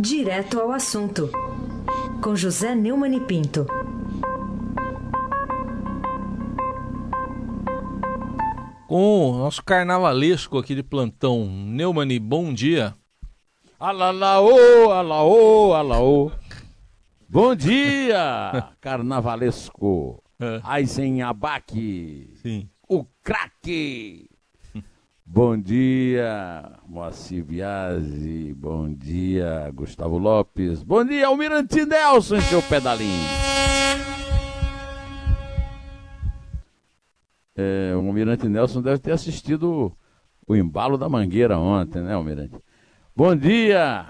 Direto ao assunto, com José Neumann e Pinto. Com o nosso carnavalesco aqui de plantão, Neumani, bom dia. Alalaô, alaô, alaô. Bom dia, carnavalesco. Aizen Abaque. Sim. O craque. Bom dia, Moacir Biasi. Bom dia, Gustavo Lopes. Bom dia, Almirante Nelson seu pedalinho. É, o Almirante Nelson deve ter assistido o embalo da Mangueira ontem, né, Almirante? Bom dia,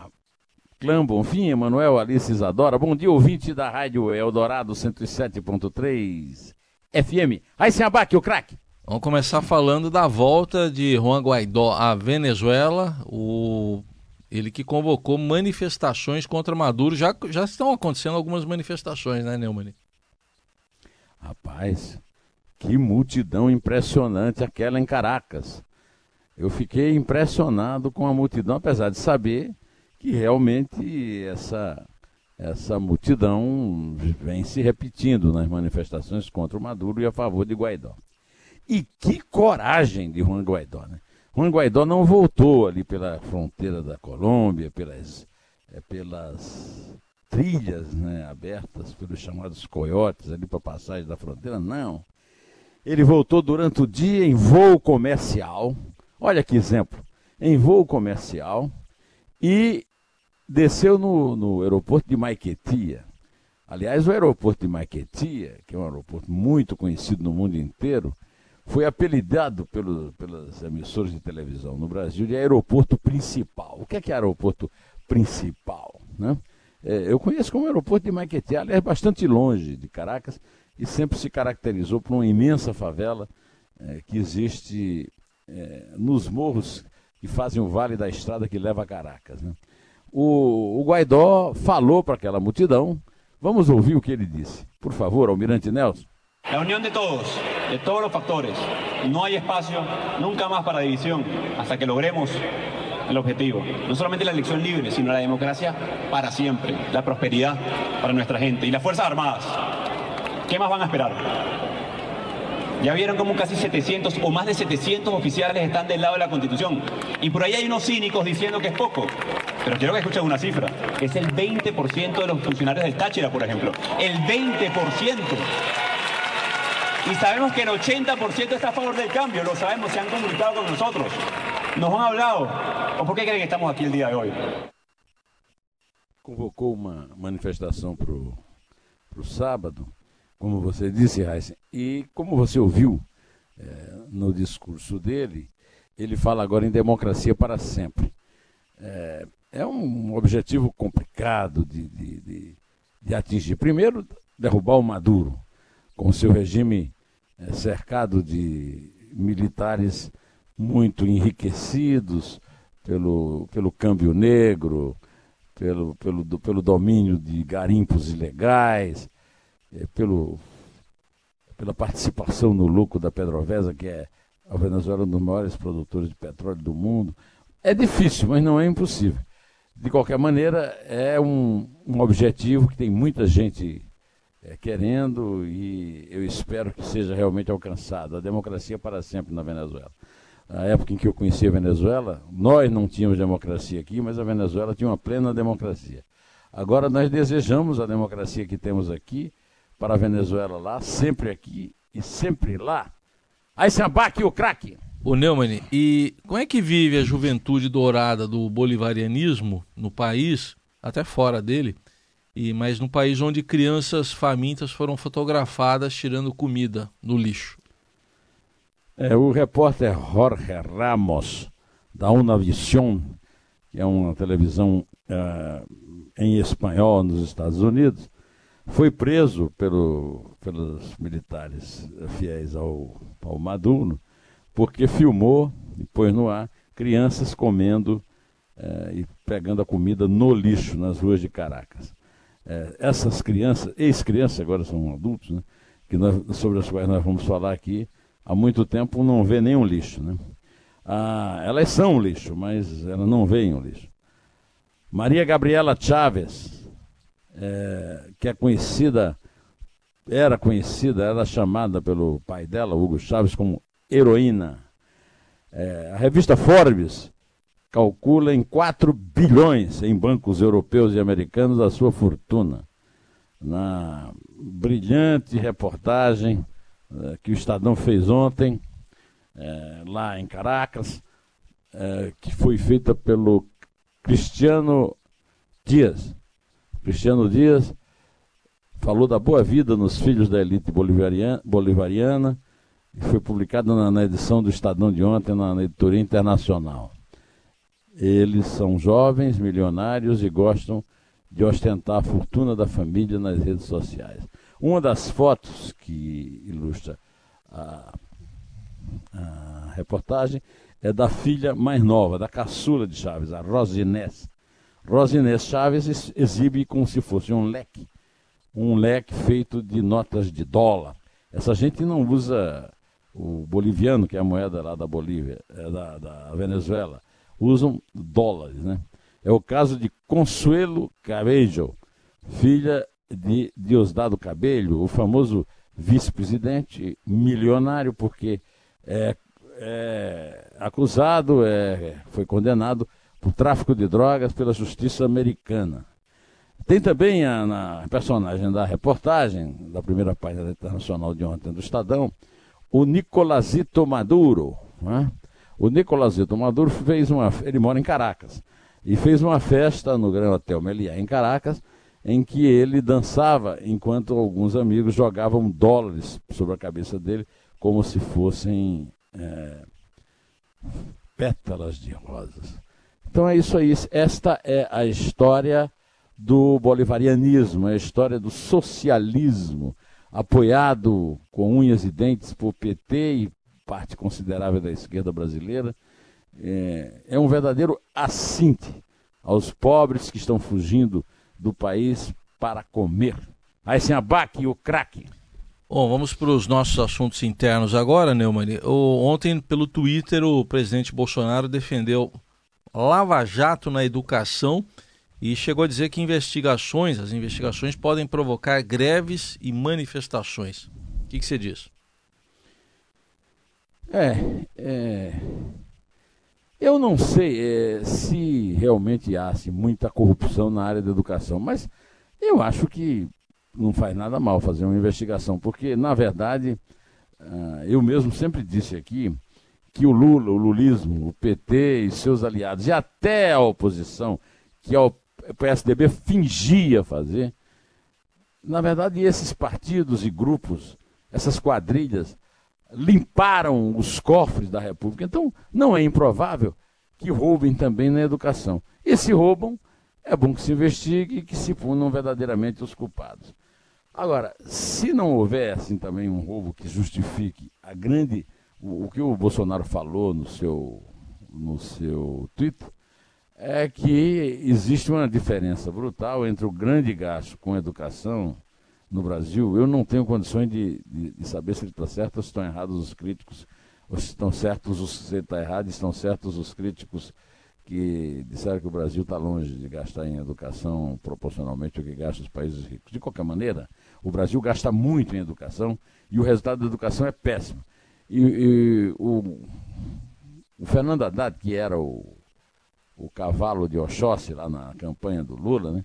Clã Bonfim, Emanuel Alice Isadora. Bom dia, ouvinte da Rádio Eldorado 107.3 FM. Aí, sem abaque, o craque. Vamos começar falando da volta de Juan Guaidó à Venezuela, o... ele que convocou manifestações contra Maduro. Já, já estão acontecendo algumas manifestações, né, Neumann? Rapaz, que multidão impressionante aquela em Caracas. Eu fiquei impressionado com a multidão, apesar de saber que realmente essa, essa multidão vem se repetindo nas manifestações contra o Maduro e a favor de Guaidó. E que coragem de Juan Guaidó, né? Juan Guaidó não voltou ali pela fronteira da Colômbia, pelas, é, pelas trilhas né, abertas pelos chamados coiotes ali para passagem da fronteira, não. Ele voltou durante o dia em voo comercial. Olha que exemplo. Em voo comercial e desceu no, no aeroporto de Maiquetia. Aliás, o aeroporto de Maiquetia, que é um aeroporto muito conhecido no mundo inteiro, foi apelidado pelo, pelas emissoras de televisão no Brasil de aeroporto principal. O que é, que é aeroporto principal? Né? É, eu conheço como aeroporto de Maiquetê, aliás, bastante longe de Caracas, e sempre se caracterizou por uma imensa favela é, que existe é, nos morros que fazem o vale da estrada que leva a Caracas. Né? O, o Guaidó falou para aquela multidão, vamos ouvir o que ele disse. Por favor, Almirante Nelson. La unión de todos, de todos los factores. No hay espacio nunca más para división hasta que logremos el objetivo. No solamente la elección libre, sino la democracia para siempre, la prosperidad para nuestra gente y las Fuerzas Armadas. ¿Qué más van a esperar? Ya vieron como casi 700 o más de 700 oficiales están del lado de la Constitución. Y por ahí hay unos cínicos diciendo que es poco. Pero quiero que escuchen una cifra. Es el 20% de los funcionarios del Táchira, por ejemplo. El 20%. Y sabemos que el 80% está a favor del cambio, lo sabemos, se han comunicado con nosotros, nos han hablado. ¿O por qué creen que estamos aquí el día de hoy? Convocou uma manifestação para o sábado, como você disse, Heisen, e como você ouviu é, no discurso dele, ele fala agora em democracia para sempre. É, é um objetivo complicado de, de, de, de atingir. Primeiro, derrubar o Maduro, com seu regime cercado de militares muito enriquecidos pelo, pelo câmbio negro, pelo, pelo, pelo domínio de garimpos ilegais, é, pelo, pela participação no lucro da Pedrovesa, que é a Venezuela um dos maiores produtores de petróleo do mundo. É difícil, mas não é impossível. De qualquer maneira, é um, um objetivo que tem muita gente é, querendo e eu espero que seja realmente alcançado. A democracia para sempre na Venezuela. Na época em que eu conheci a Venezuela, nós não tínhamos democracia aqui, mas a Venezuela tinha uma plena democracia. Agora nós desejamos a democracia que temos aqui para a Venezuela lá, sempre aqui e sempre lá. Aí se abaque o craque. O Neumann, e como é que vive a juventude dourada do bolivarianismo no país, até fora dele, e mas no país onde crianças famintas foram fotografadas tirando comida no lixo? É, o repórter Jorge Ramos, da Unavision, que é uma televisão uh, em espanhol nos Estados Unidos, foi preso pelo, pelos militares fiéis ao, ao Maduro, porque filmou e pôs no ar crianças comendo uh, e pegando a comida no lixo nas ruas de Caracas. Uh, essas crianças, ex-crianças, agora são adultos, né, que nós, sobre as quais nós vamos falar aqui, há muito tempo não vê nenhum lixo. Né? Ah, elas são lixo, mas elas não veem o lixo. Maria Gabriela Chaves, é, que é conhecida, era conhecida, era chamada pelo pai dela, Hugo Chaves, como heroína. É, a revista Forbes calcula em 4 bilhões em bancos europeus e americanos a sua fortuna. Na brilhante reportagem é, que o Estadão fez ontem, é, lá em Caracas, é, que foi feita pelo Cristiano Dias. Cristiano Dias falou da boa vida nos filhos da elite bolivariana, bolivariana e foi publicado na, na, edição do Estadão de ontem, na, na editoria internacional. Eles são jovens, milionários e gostam de ostentar a fortuna da família nas redes sociais. Uma das fotos que ilustra a, a reportagem é da filha mais nova, da caçula de Chaves, a Rosinés. Rosinés Chaves exibe como se fosse um leque, um leque feito de notas de dólar. Essa gente não usa o boliviano, que é a moeda lá da Bolívia, é da, da Venezuela, usam dólares, né? É o caso de Consuelo Cabello, filha de Diosdado Cabello, o famoso vice-presidente milionário, porque é é acusado, é, foi condenado por tráfico de drogas pela justiça americana. Tem também a, na personagem da reportagem, da primeira página internacional de ontem do Estadão, o Nicolazito Maduro. Né? O Nicolazito Maduro fez uma. Ele mora em Caracas. E fez uma festa no Gran Hotel Meliá, em Caracas, em que ele dançava enquanto alguns amigos jogavam dólares sobre a cabeça dele, como se fossem é, pétalas de rosas. Então é isso aí. Esta é a história do bolivarianismo, é a história do socialismo, apoiado com unhas e dentes por PT e parte considerável da esquerda brasileira. É, é um verdadeiro assinte aos pobres que estão fugindo do país para comer. Aí sem abaque o craque. Bom, vamos para os nossos assuntos internos agora, Neumann. Ontem, pelo Twitter, o presidente Bolsonaro defendeu Lava Jato na educação e chegou a dizer que investigações, as investigações podem provocar greves e manifestações. O que, que você diz? É, é, eu não sei é, se realmente há assim, muita corrupção na área da educação, mas eu acho que não faz nada mal fazer uma investigação, porque, na verdade, uh, eu mesmo sempre disse aqui que o Lula, o lulismo, o PT e seus aliados, e até a oposição, que o PSDB fingia fazer, na verdade, esses partidos e grupos, essas quadrilhas, limparam os cofres da República. Então, não é improvável que roubem também na educação. E se roubam, é bom que se investigue e que se punam verdadeiramente os culpados. Agora, se não houver assim também um roubo que justifique a grande o, o que o Bolsonaro falou no seu no seu tweet é que existe uma diferença brutal entre o grande gasto com educação no Brasil. Eu não tenho condições de, de, de saber se ele está certo ou se estão errados os críticos, ou se estão certos os se está errado, estão certos os críticos que disseram que o Brasil está longe de gastar em educação proporcionalmente ao que gasta os países ricos. De qualquer maneira, o Brasil gasta muito em educação e o resultado da educação é péssimo. E, e o, o, Fernando Haddad, que era o, o cavalo de Oxóssi lá na campanha do Lula, né,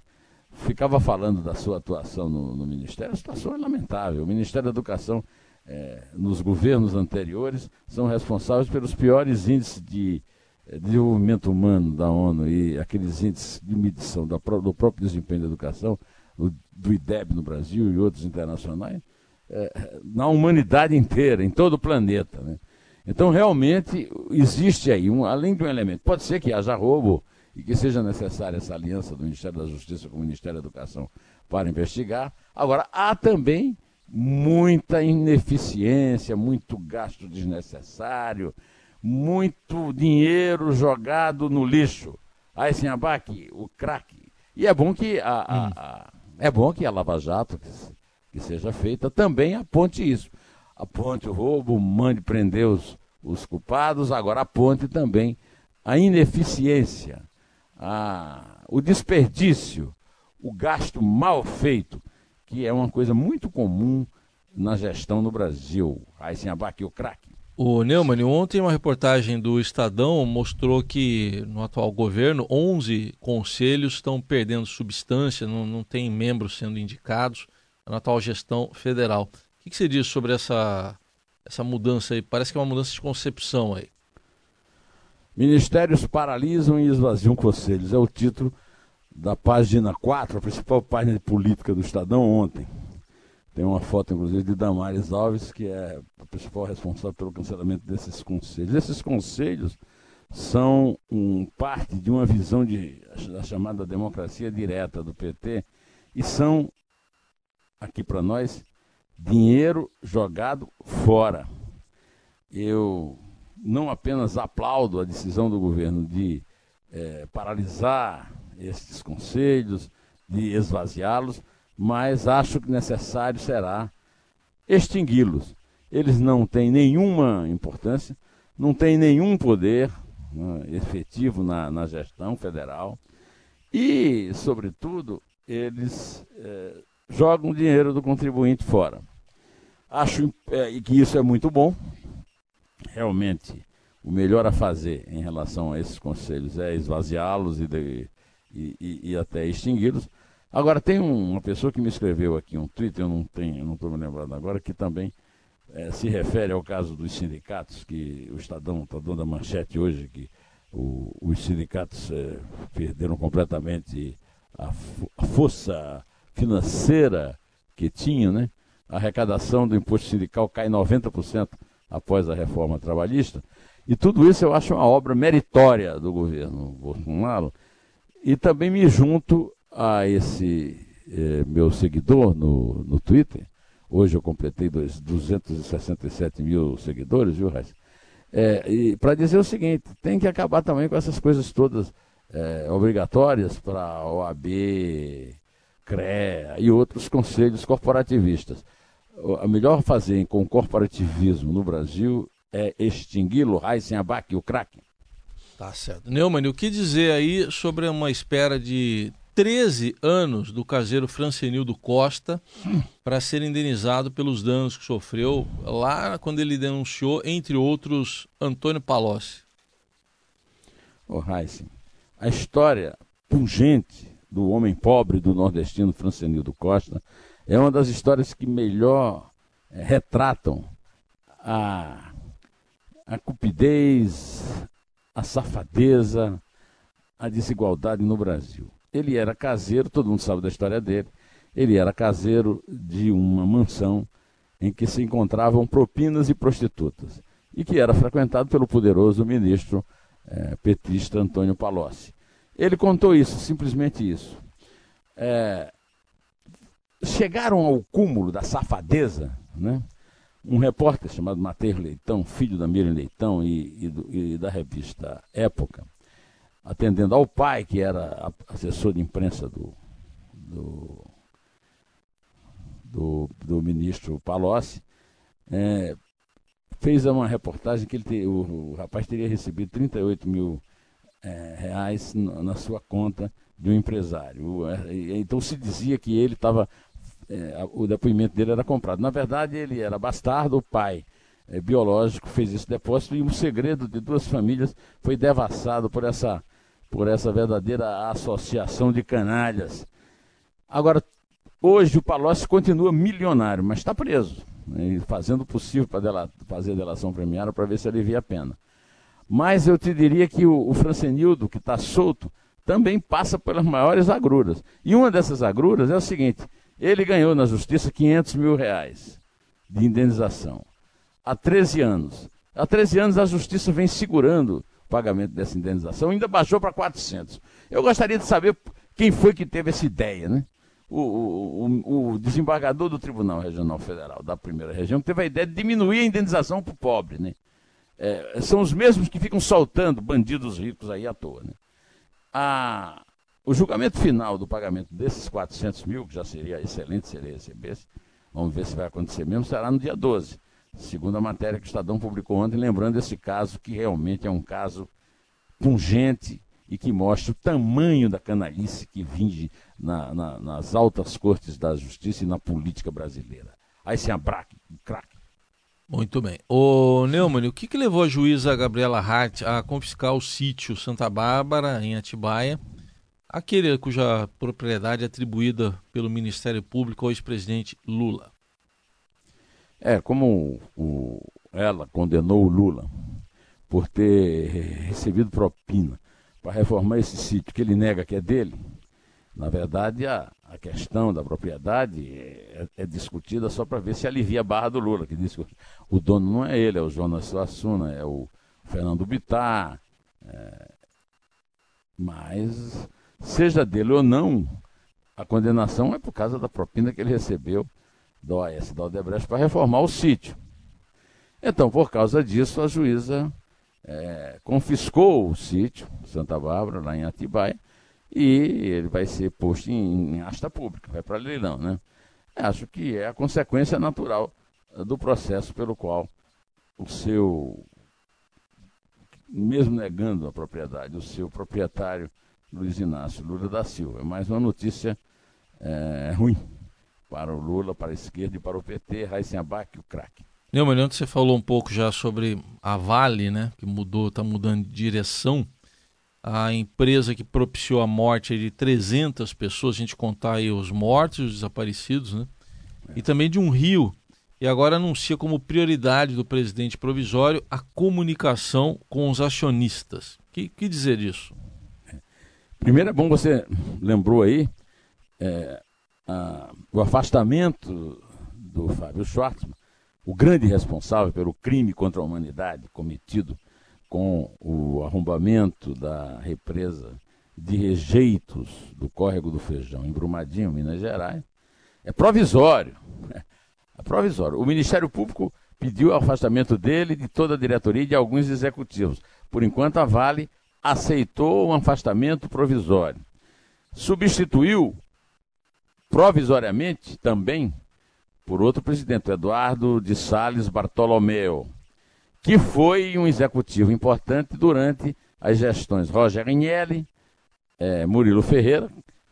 ficava falando da sua atuação no, no Ministério. A situação é lamentável. O Ministério da Educação, é, nos governos anteriores, são responsáveis pelos piores índices de é, desenvolvimento humano da ONU e aqueles índices de medição do próprio desempenho da educação do IDEB no Brasil e outros internacionais, é, na humanidade inteira, em todo o planeta. Né? Então, realmente, existe aí, um, além de um elemento, pode ser que haja roubo e que seja necessária essa aliança do Ministério da Justiça com o Ministério da Educação para investigar. Agora, há também muita ineficiência, muito gasto desnecessário, muito dinheiro jogado no lixo. Aí, sem abaque, o craque. E é bom que a, a, hum. a é bom que a Lava Jato, que, que seja feita, também aponte isso. Aponte o roubo, mande prender os, os culpados, agora aponte também a ineficiência, a, o desperdício, o gasto mal feito, que é uma coisa muito comum na gestão no Brasil. Aí sem abaque o craque. O Neumann, ontem uma reportagem do Estadão mostrou que no atual governo 11 conselhos estão perdendo substância, não, não tem membros sendo indicados na atual gestão federal. O que, que você diz sobre essa, essa mudança aí? Parece que é uma mudança de concepção aí. Ministérios paralisam e esvaziam conselhos. É o título da página 4, a principal página de política do Estadão ontem. Tem uma foto, inclusive, de Damares Alves, que é a principal responsável pelo cancelamento desses conselhos. Esses conselhos são um, parte de uma visão de, da chamada democracia direta do PT e são, aqui para nós, dinheiro jogado fora. Eu não apenas aplaudo a decisão do governo de é, paralisar estes conselhos, de esvaziá-los, mas acho que necessário será extingui-los. Eles não têm nenhuma importância, não têm nenhum poder né, efetivo na, na, gestão federal e, sobretudo, eles é, jogam dinheiro do contribuinte fora. Acho é, que isso é muito bom. Realmente, o melhor a fazer em relação a esses conselhos é esvaziá-los e, e, e, e até extingui-los Agora, tem um, uma pessoa que me escreveu aqui um tweet, eu não tenho, não estou me lembrando agora, que também é, se refere ao caso dos sindicatos, que o Estadão está dando a manchete hoje, que o, os sindicatos é, perderam completamente a, a, força financeira que tinham, né? A arrecadação do imposto sindical cai 90% após a reforma trabalhista. E tudo isso eu acho uma obra meritória do governo Bolsonaro. E também me junto a esse eh, meu seguidor no, no Twitter, hoje eu completei dois, 267 mil seguidores, viu, Raíssa? É, e para dizer o seguinte, tem que acabar também com essas coisas todas é, obrigatórias para OAB, CREA e outros conselhos corporativistas. A melhor fazer com o corporativismo no Brasil é extingui-lo, Raíssen Abac, o crack. Tá certo. Neumann, o que dizer aí sobre uma espera de 13 anos do caseiro Francenildo Costa para ser indenizado pelos danos que sofreu lá quando ele denunciou, entre outros, Antônio Palocci. Ô, oh, Heisen, a história pungente do homem pobre do nordestino Francenildo Costa é uma das histórias que melhor é, retratam a, a cupidez, a safadeza, a desigualdade no Brasil. Ele era caseiro, todo mundo sabe da história dele. Ele era caseiro de uma mansão em que se encontravam propinas e prostitutas e que era frequentado pelo poderoso ministro é, petista Antônio Palocci. Ele contou isso, simplesmente isso. É, chegaram ao cúmulo da safadeza, né? um repórter chamado Mateus Leitão, filho da Miriam Leitão e, e, do, e da revista Época, atendendo ao pai, que era assessor de imprensa do, do, do, do ministro Palocci, é, fez uma reportagem que ele te, o, o, rapaz teria recebido 38 mil é, reais na sua conta de um empresário. É, então se dizia que ele estava. É, o depoimento dele era comprado. Na verdade, ele era bastardo, o pai é, biológico fez esse depósito e o segredo de duas famílias foi devassado por essa por essa verdadeira associação de canalhas. Agora, hoje o Palocci continua milionário, mas está preso, né, fazendo o possível para dela, fazer a delação premiada para ver se alivia a pena. Mas eu te diria que o, o Francenildo, que está solto, também passa pelas maiores agruras. E uma dessas agruras é o seguinte: ele ganhou na justiça 500 mil reais de indenização há 13 anos. Há 13 anos a justiça vem segurando pagamento dessa indenização, ainda baixou para 400. Eu gostaria de saber quem foi que teve essa ideia, né? O, o, o, desembargador do Tribunal Regional Federal da primeira região teve a ideia de diminuir a indenização para o pobre, né? É, são os mesmos que ficam soltando bandidos ricos aí à toa, né? A, o julgamento final do pagamento desses 400 mil, que já seria excelente se ele recebesse, vamos ver se vai acontecer mesmo, será no dia 12 segundo a matéria que o Estadão publicou ontem, lembrando esse caso que realmente é um caso pungente e que mostre o tamanho da canalice que vinge na, na, nas altas cortes da justiça e na política brasileira. Aí se abraque, craque. Muito bem. Ô Neumann, o que, que levou a juíza Gabriela Hart a confiscar o sítio Santa Bárbara, em Atibaia, aquele cuja propriedade é atribuída pelo Ministério Público ao ex-presidente Lula? É, como o, ela condenou o Lula por ter recebido propina para reformar esse sítio que ele nega que é dele, na verdade a, a questão da propriedade é, é discutida só para ver se alivia a barra do Lula, que diz que o dono não é ele, é o Jonas Suassuna, é o Fernando Bittar. É, mas, seja dele ou não, a condenação é por causa da propina que ele recebeu da OAS da Odebrecht para reformar o sítio. Então, por causa disso, a juíza é, confiscou o sítio, Santa Bárbara, lá em Atibaia, e ele vai ser posto em, em asta pública, vai para leilão, né? Acho que é a consequência natural do processo pelo qual o seu, mesmo negando a propriedade, o seu proprietário, Luiz Inácio Lula da Silva. É mais uma notícia é, ruim para o Lula, para a esquerda e para o PT, Raíssen Abac, o craque. Neumann, ontem você falou um pouco já sobre a Vale, né, que mudou, está mudando de direção. A empresa que propiciou a morte de 300 pessoas, a gente contar aí os mortos e os desaparecidos, né? É. E também de um rio. E agora anuncia como prioridade do presidente provisório a comunicação com os acionistas. Que, que dizer disso? Primeiro é bom você lembrou aí é, a, o afastamento do Fábio Schwartzman o grande responsável pelo crime contra a humanidade cometido com o arrombamento da represa de rejeitos do córrego do Feijão, em Brumadinho, Minas Gerais, é provisório. É provisório. O Ministério Público pediu o afastamento dele, de toda a diretoria e de alguns executivos. Por enquanto, a Vale aceitou um afastamento provisório. Substituiu provisoriamente também por outro presidente, Eduardo de Sales Bartolomeu, que foi um executivo importante durante as gestões Roger Agnelli, é, Murilo Ferreira,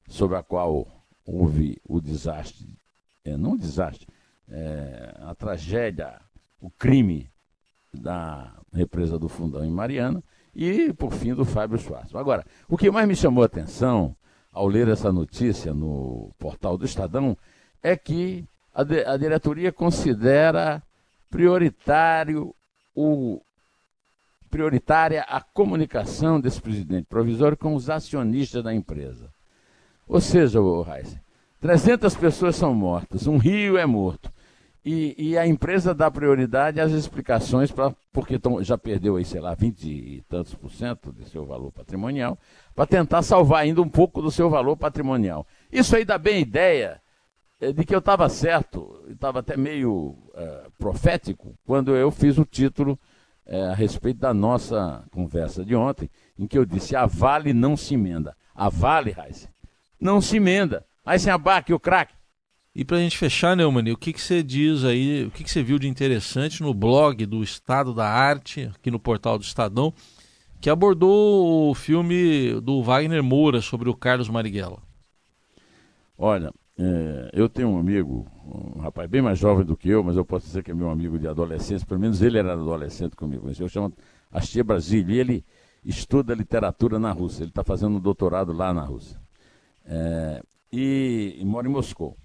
sobre a qual houve o desastre, é, não o desastre, é, a tragédia, o crime da represa do Fundão em Mariana, e, por fim, do Fábio Schwartz. Agora, o que mais me chamou a atenção ao ler essa notícia no portal do Estadão é que a, de, a diretoria considera prioritário o prioritária a comunicação desse presidente provisório com os acionistas da empresa. Ou seja, o Reis, 300 pessoas são mortas, um rio é morto. E, e a empresa dá prioridade às explicações, pra, porque tão, já perdeu aí, sei lá, 20 e tantos por cento do seu valor patrimonial, para tentar salvar ainda um pouco do seu valor patrimonial. Isso aí dá bem ideia é, de que eu estava certo, estava até meio é, profético, quando eu fiz o título é, a respeito da nossa conversa de ontem, em que eu disse: a Vale não se emenda. A Vale, Raiz, não se emenda. Aí sem abaque o craque. E para a gente fechar, Neumann, o que, que você diz aí, o que, que você viu de interessante no blog do Estado da Arte, aqui no portal do Estadão, que abordou o filme do Wagner Moura sobre o Carlos Marighella? Olha, é, eu tenho um amigo, um rapaz bem mais jovem do que eu, mas eu posso dizer que é meu amigo de adolescência, pelo menos ele era adolescente comigo. Eu chamo Astia Brasília, e ele estuda literatura na Rússia, ele está fazendo um doutorado lá na Rússia. É, e, e, mora em Moscou.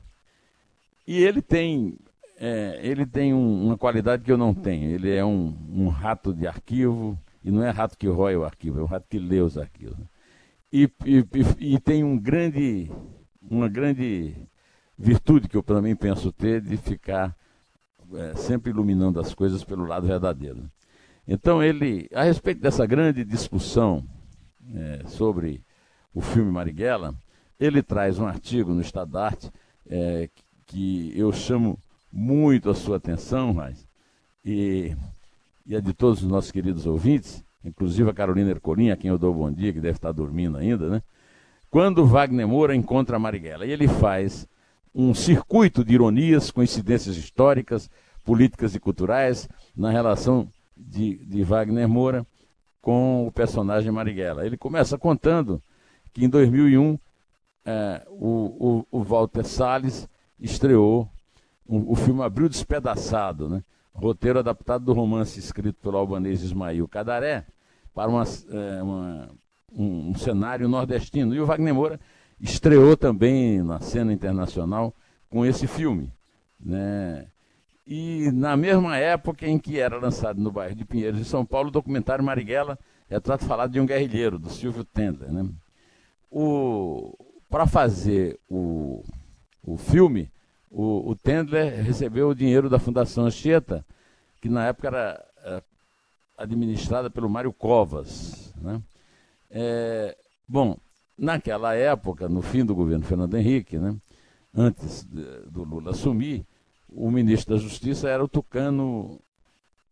E ele tem, é, ele tem um, uma qualidade que eu não tenho. Ele é um, um, rato de arquivo, e não é rato que rói o arquivo, é um rato que lê os arquivos. E, e, e tem um grande uma grande virtude que eu também penso ter de ficar é, sempre iluminando as coisas pelo lado verdadeiro. Então ele, a respeito dessa grande discussão é, sobre o filme Marighella, ele traz um artigo no Estado da Arte é, que eu chamo muito a sua atenção, mas e, e a de todos os nossos queridos ouvintes, inclusive a Carolina Ercolim, a quem eu dou bom dia, que deve estar dormindo ainda, né? quando Wagner Moura encontra Marighella. E ele faz um circuito de ironias, coincidências históricas, políticas e culturais na relação de, de Wagner Moura com o personagem Marighella. Ele começa contando que em 2001 é, o, o, o, Walter Salles estreou o, o filme Abril Despedaçado, né? roteiro adaptado do romance escrito pelo albanês Ismail Cadaré para uma, é, uma, um, um, cenário nordestino. E o Wagner Moura estreou também na cena internacional com esse filme. Né? E na mesma época em que era lançado no bairro de Pinheiros, em São Paulo, o documentário Marighella, retrato falado de um guerrilheiro, do Silvio Tendler. Né? Para fazer o, o filme, o, o Tendler recebeu o dinheiro da Fundação Anchieta, que na época era, era administrada pelo Mário Covas. Né? É, bom, naquela época, no fim do governo Fernando Henrique, né, antes de, do Lula assumir, o ministro da Justiça era o tucano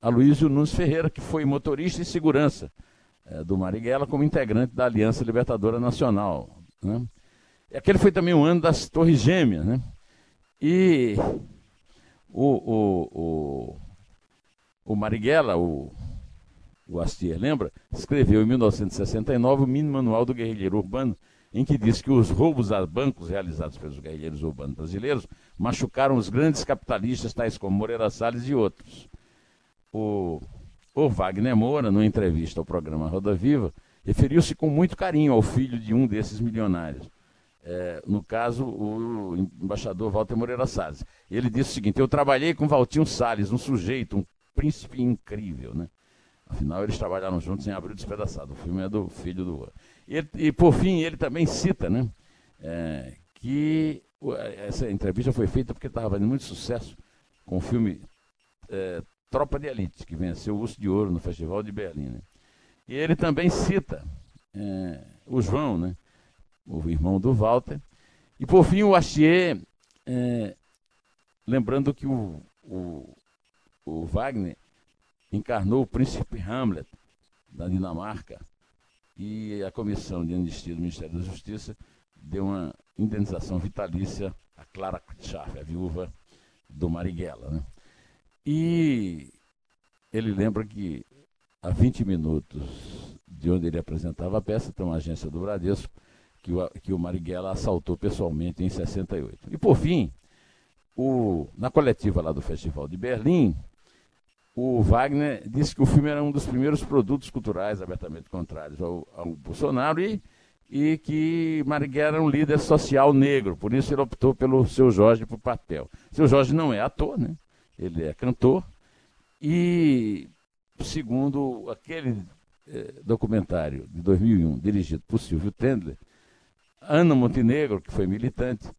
Aloysio Nunes Ferreira, que foi motorista e segurança é, do Marighella como integrante da Aliança Libertadora Nacional. Né? Aquele foi também o ano das Torres Gêmeas. Né? E o, o, o, o Marighella, o, o Astier, lembra? Escreveu em 1969 o mini manual do guerrilheiro urbano, em que diz que os roubos a bancos realizados pelos guerrilheiros urbanos brasileiros machucaram os grandes capitalistas, tais como Moreira Salles e outros. O, o Wagner Moura, numa entrevista ao programa Roda Viva, referiu-se com muito carinho ao filho de um desses milionários. É, no caso, o embaixador Walter Moreira Salles. Ele disse o seguinte: Eu trabalhei com Valtinho Salles, um sujeito, um príncipe incrível, né? Afinal, eles trabalharam juntos em Abril Despedaçado. O filme é do filho do. E, e por fim, ele também cita né, é, que essa entrevista foi feita porque estava fazendo muito sucesso com o filme é, Tropa de Elite, que venceu o Urso de Ouro no Festival de Berlim. Né? E ele também cita é, o João, né, o irmão do Walter. E por fim, o Astier, é, lembrando que o, o, o Wagner encarnou o príncipe Hamlet da Dinamarca e a comissão de anistia do Ministério da Justiça deu uma indenização vitalícia a Clara Schaff, a viúva do Marighella. Né? E ele lembra que a 20 minutos de onde ele apresentava a peça, tem uma agência do Bradesco, que o, que o Marighella assaltou pessoalmente em 68. E por fim, o, na coletiva lá do Festival de Berlim, o Wagner disse que o filme era um dos primeiros produtos culturais abertamente contrários ao, ao Bolsonaro e, e que Marighella era um líder social negro, por isso ele optou pelo seu Jorge para o papel. Seu Jorge não é ator, né? ele é cantor, e segundo aquele eh, documentário de 2001, dirigido por Silvio Tendler, Ana Montenegro, que foi militante,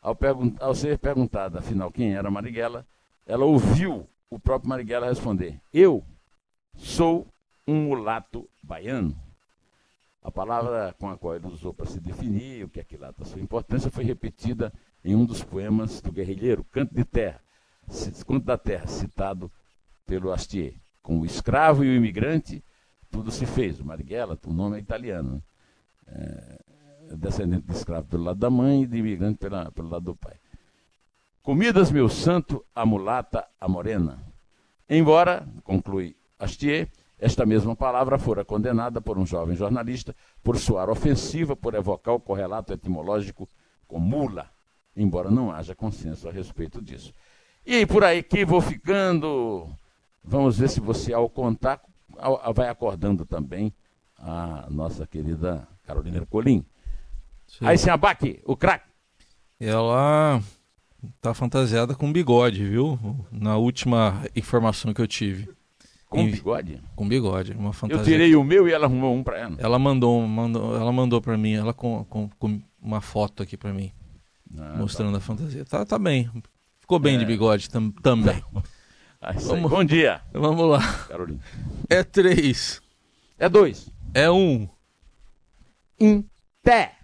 ao, ao ser perguntada afinal quem era Marighella, ela ouviu o próprio Marighella responder: Eu sou um mulato baiano. A palavra com a qual ele usou para se definir o que é que a sua importância foi repetida em um dos poemas do guerrilheiro, Canto de Terra, Canto da Terra, citado pelo Astier. Com o escravo e o imigrante, tudo se fez. O Marighella, o nome é italiano, né? é descendente de escravo pelo lado da mãe e de imigrante pela, pelo lado do pai. Comidas, meu santo, a mulata, a morena. Embora, conclui Astier, esta mesma palavra fora condenada por um jovem jornalista por soar ofensiva, por evocar o correlato etimológico com mula, embora não haja consenso a respeito disso. E por aí que vou ficando. Vamos ver se você, ao contar, vai acordando também a nossa querida Carolina Ercolim. Aí, sem abaque, o craque. Ela Tá fantasiada com bigode, viu? Na última informação que eu tive. Com bigode? Com bigode, uma fantasia. Eu tirei o meu e ela arrumou um para ela. Ela mandou, mandou, ela mandou para mim, ela com, com, com, uma foto aqui para mim, ah, mostrando tá. a fantasia. Tá, tá bem, ficou bem é. de bigode tam, também. Ah, vamos, Bom dia. Vamos lá. Carolina. É três. É dois. É um. Em pé.